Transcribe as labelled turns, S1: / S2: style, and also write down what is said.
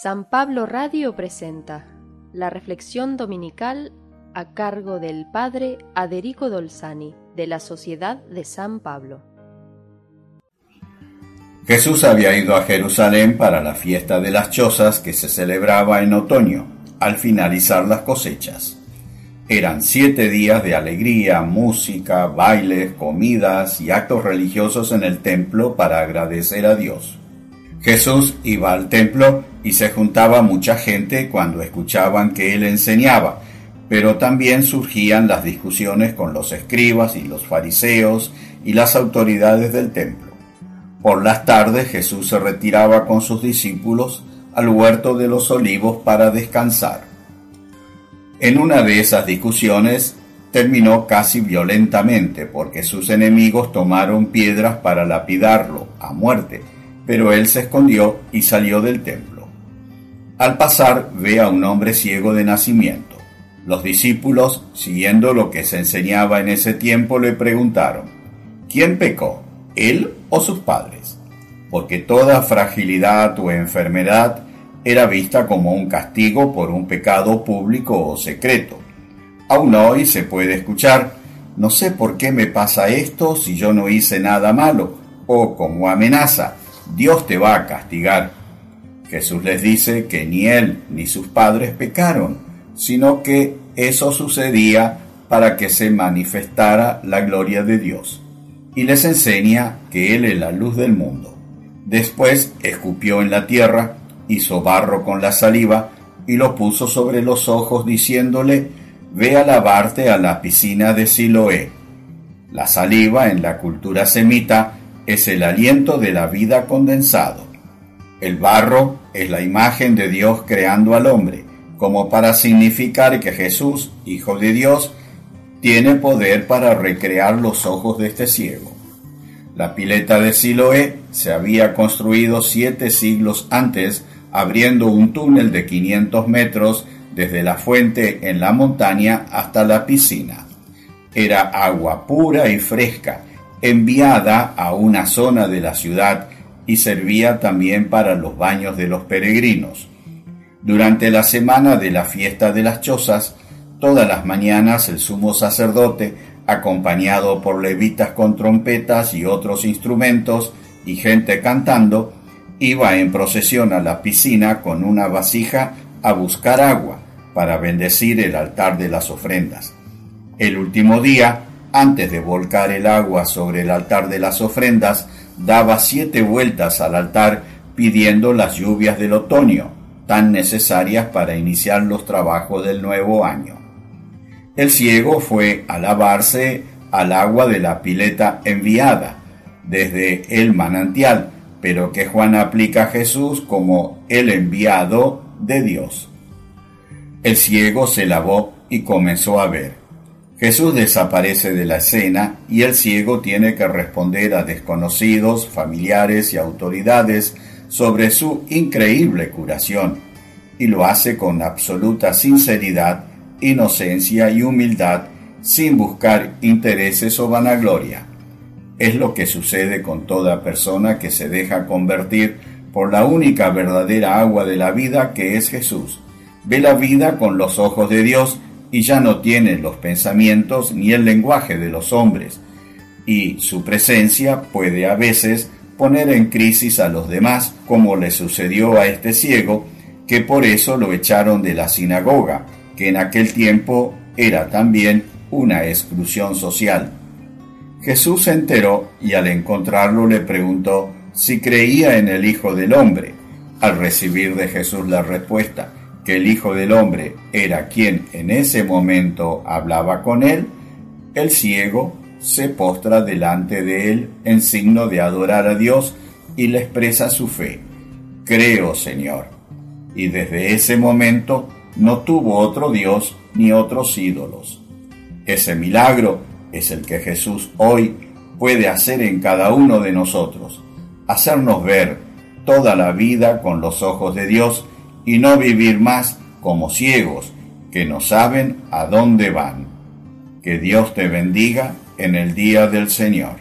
S1: San Pablo Radio presenta la reflexión dominical a cargo del Padre Aderico Dolzani de la Sociedad de San Pablo.
S2: Jesús había ido a Jerusalén para la fiesta de las chozas que se celebraba en otoño, al finalizar las cosechas. Eran siete días de alegría, música, bailes, comidas y actos religiosos en el templo para agradecer a Dios. Jesús iba al templo y se juntaba mucha gente cuando escuchaban que él enseñaba, pero también surgían las discusiones con los escribas y los fariseos y las autoridades del templo. Por las tardes Jesús se retiraba con sus discípulos al huerto de los olivos para descansar. En una de esas discusiones terminó casi violentamente porque sus enemigos tomaron piedras para lapidarlo a muerte pero él se escondió y salió del templo. Al pasar ve a un hombre ciego de nacimiento. Los discípulos, siguiendo lo que se enseñaba en ese tiempo, le preguntaron, ¿quién pecó, él o sus padres? Porque toda fragilidad o enfermedad era vista como un castigo por un pecado público o secreto. Aún hoy se puede escuchar, no sé por qué me pasa esto si yo no hice nada malo, o como amenaza, Dios te va a castigar. Jesús les dice que ni él ni sus padres pecaron, sino que eso sucedía para que se manifestara la gloria de Dios. Y les enseña que Él es la luz del mundo. Después escupió en la tierra, hizo barro con la saliva y lo puso sobre los ojos diciéndole, ve a lavarte a la piscina de Siloé. La saliva en la cultura semita es el aliento de la vida condensado. El barro es la imagen de Dios creando al hombre, como para significar que Jesús, Hijo de Dios, tiene poder para recrear los ojos de este ciego. La pileta de Siloé se había construido siete siglos antes, abriendo un túnel de 500 metros desde la fuente en la montaña hasta la piscina. Era agua pura y fresca, enviada a una zona de la ciudad y servía también para los baños de los peregrinos. Durante la semana de la fiesta de las chozas, todas las mañanas el sumo sacerdote, acompañado por levitas con trompetas y otros instrumentos y gente cantando, iba en procesión a la piscina con una vasija a buscar agua para bendecir el altar de las ofrendas. El último día, antes de volcar el agua sobre el altar de las ofrendas, daba siete vueltas al altar pidiendo las lluvias del otoño, tan necesarias para iniciar los trabajos del nuevo año. El ciego fue a lavarse al agua de la pileta enviada desde el manantial, pero que Juan aplica a Jesús como el enviado de Dios. El ciego se lavó y comenzó a ver. Jesús desaparece de la escena y el ciego tiene que responder a desconocidos, familiares y autoridades sobre su increíble curación, y lo hace con absoluta sinceridad, inocencia y humildad, sin buscar intereses o vanagloria. Es lo que sucede con toda persona que se deja convertir por la única verdadera agua de la vida que es Jesús. Ve la vida con los ojos de Dios y ya no tiene los pensamientos ni el lenguaje de los hombres, y su presencia puede a veces poner en crisis a los demás, como le sucedió a este ciego, que por eso lo echaron de la sinagoga, que en aquel tiempo era también una exclusión social. Jesús se enteró y al encontrarlo le preguntó si creía en el Hijo del Hombre. Al recibir de Jesús la respuesta, que el Hijo del Hombre era quien en ese momento hablaba con él, el ciego se postra delante de él en signo de adorar a Dios y le expresa su fe. Creo, Señor. Y desde ese momento no tuvo otro Dios ni otros ídolos. Ese milagro es el que Jesús hoy puede hacer en cada uno de nosotros, hacernos ver toda la vida con los ojos de Dios y no vivir más como ciegos que no saben a dónde van. Que Dios te bendiga en el día del Señor.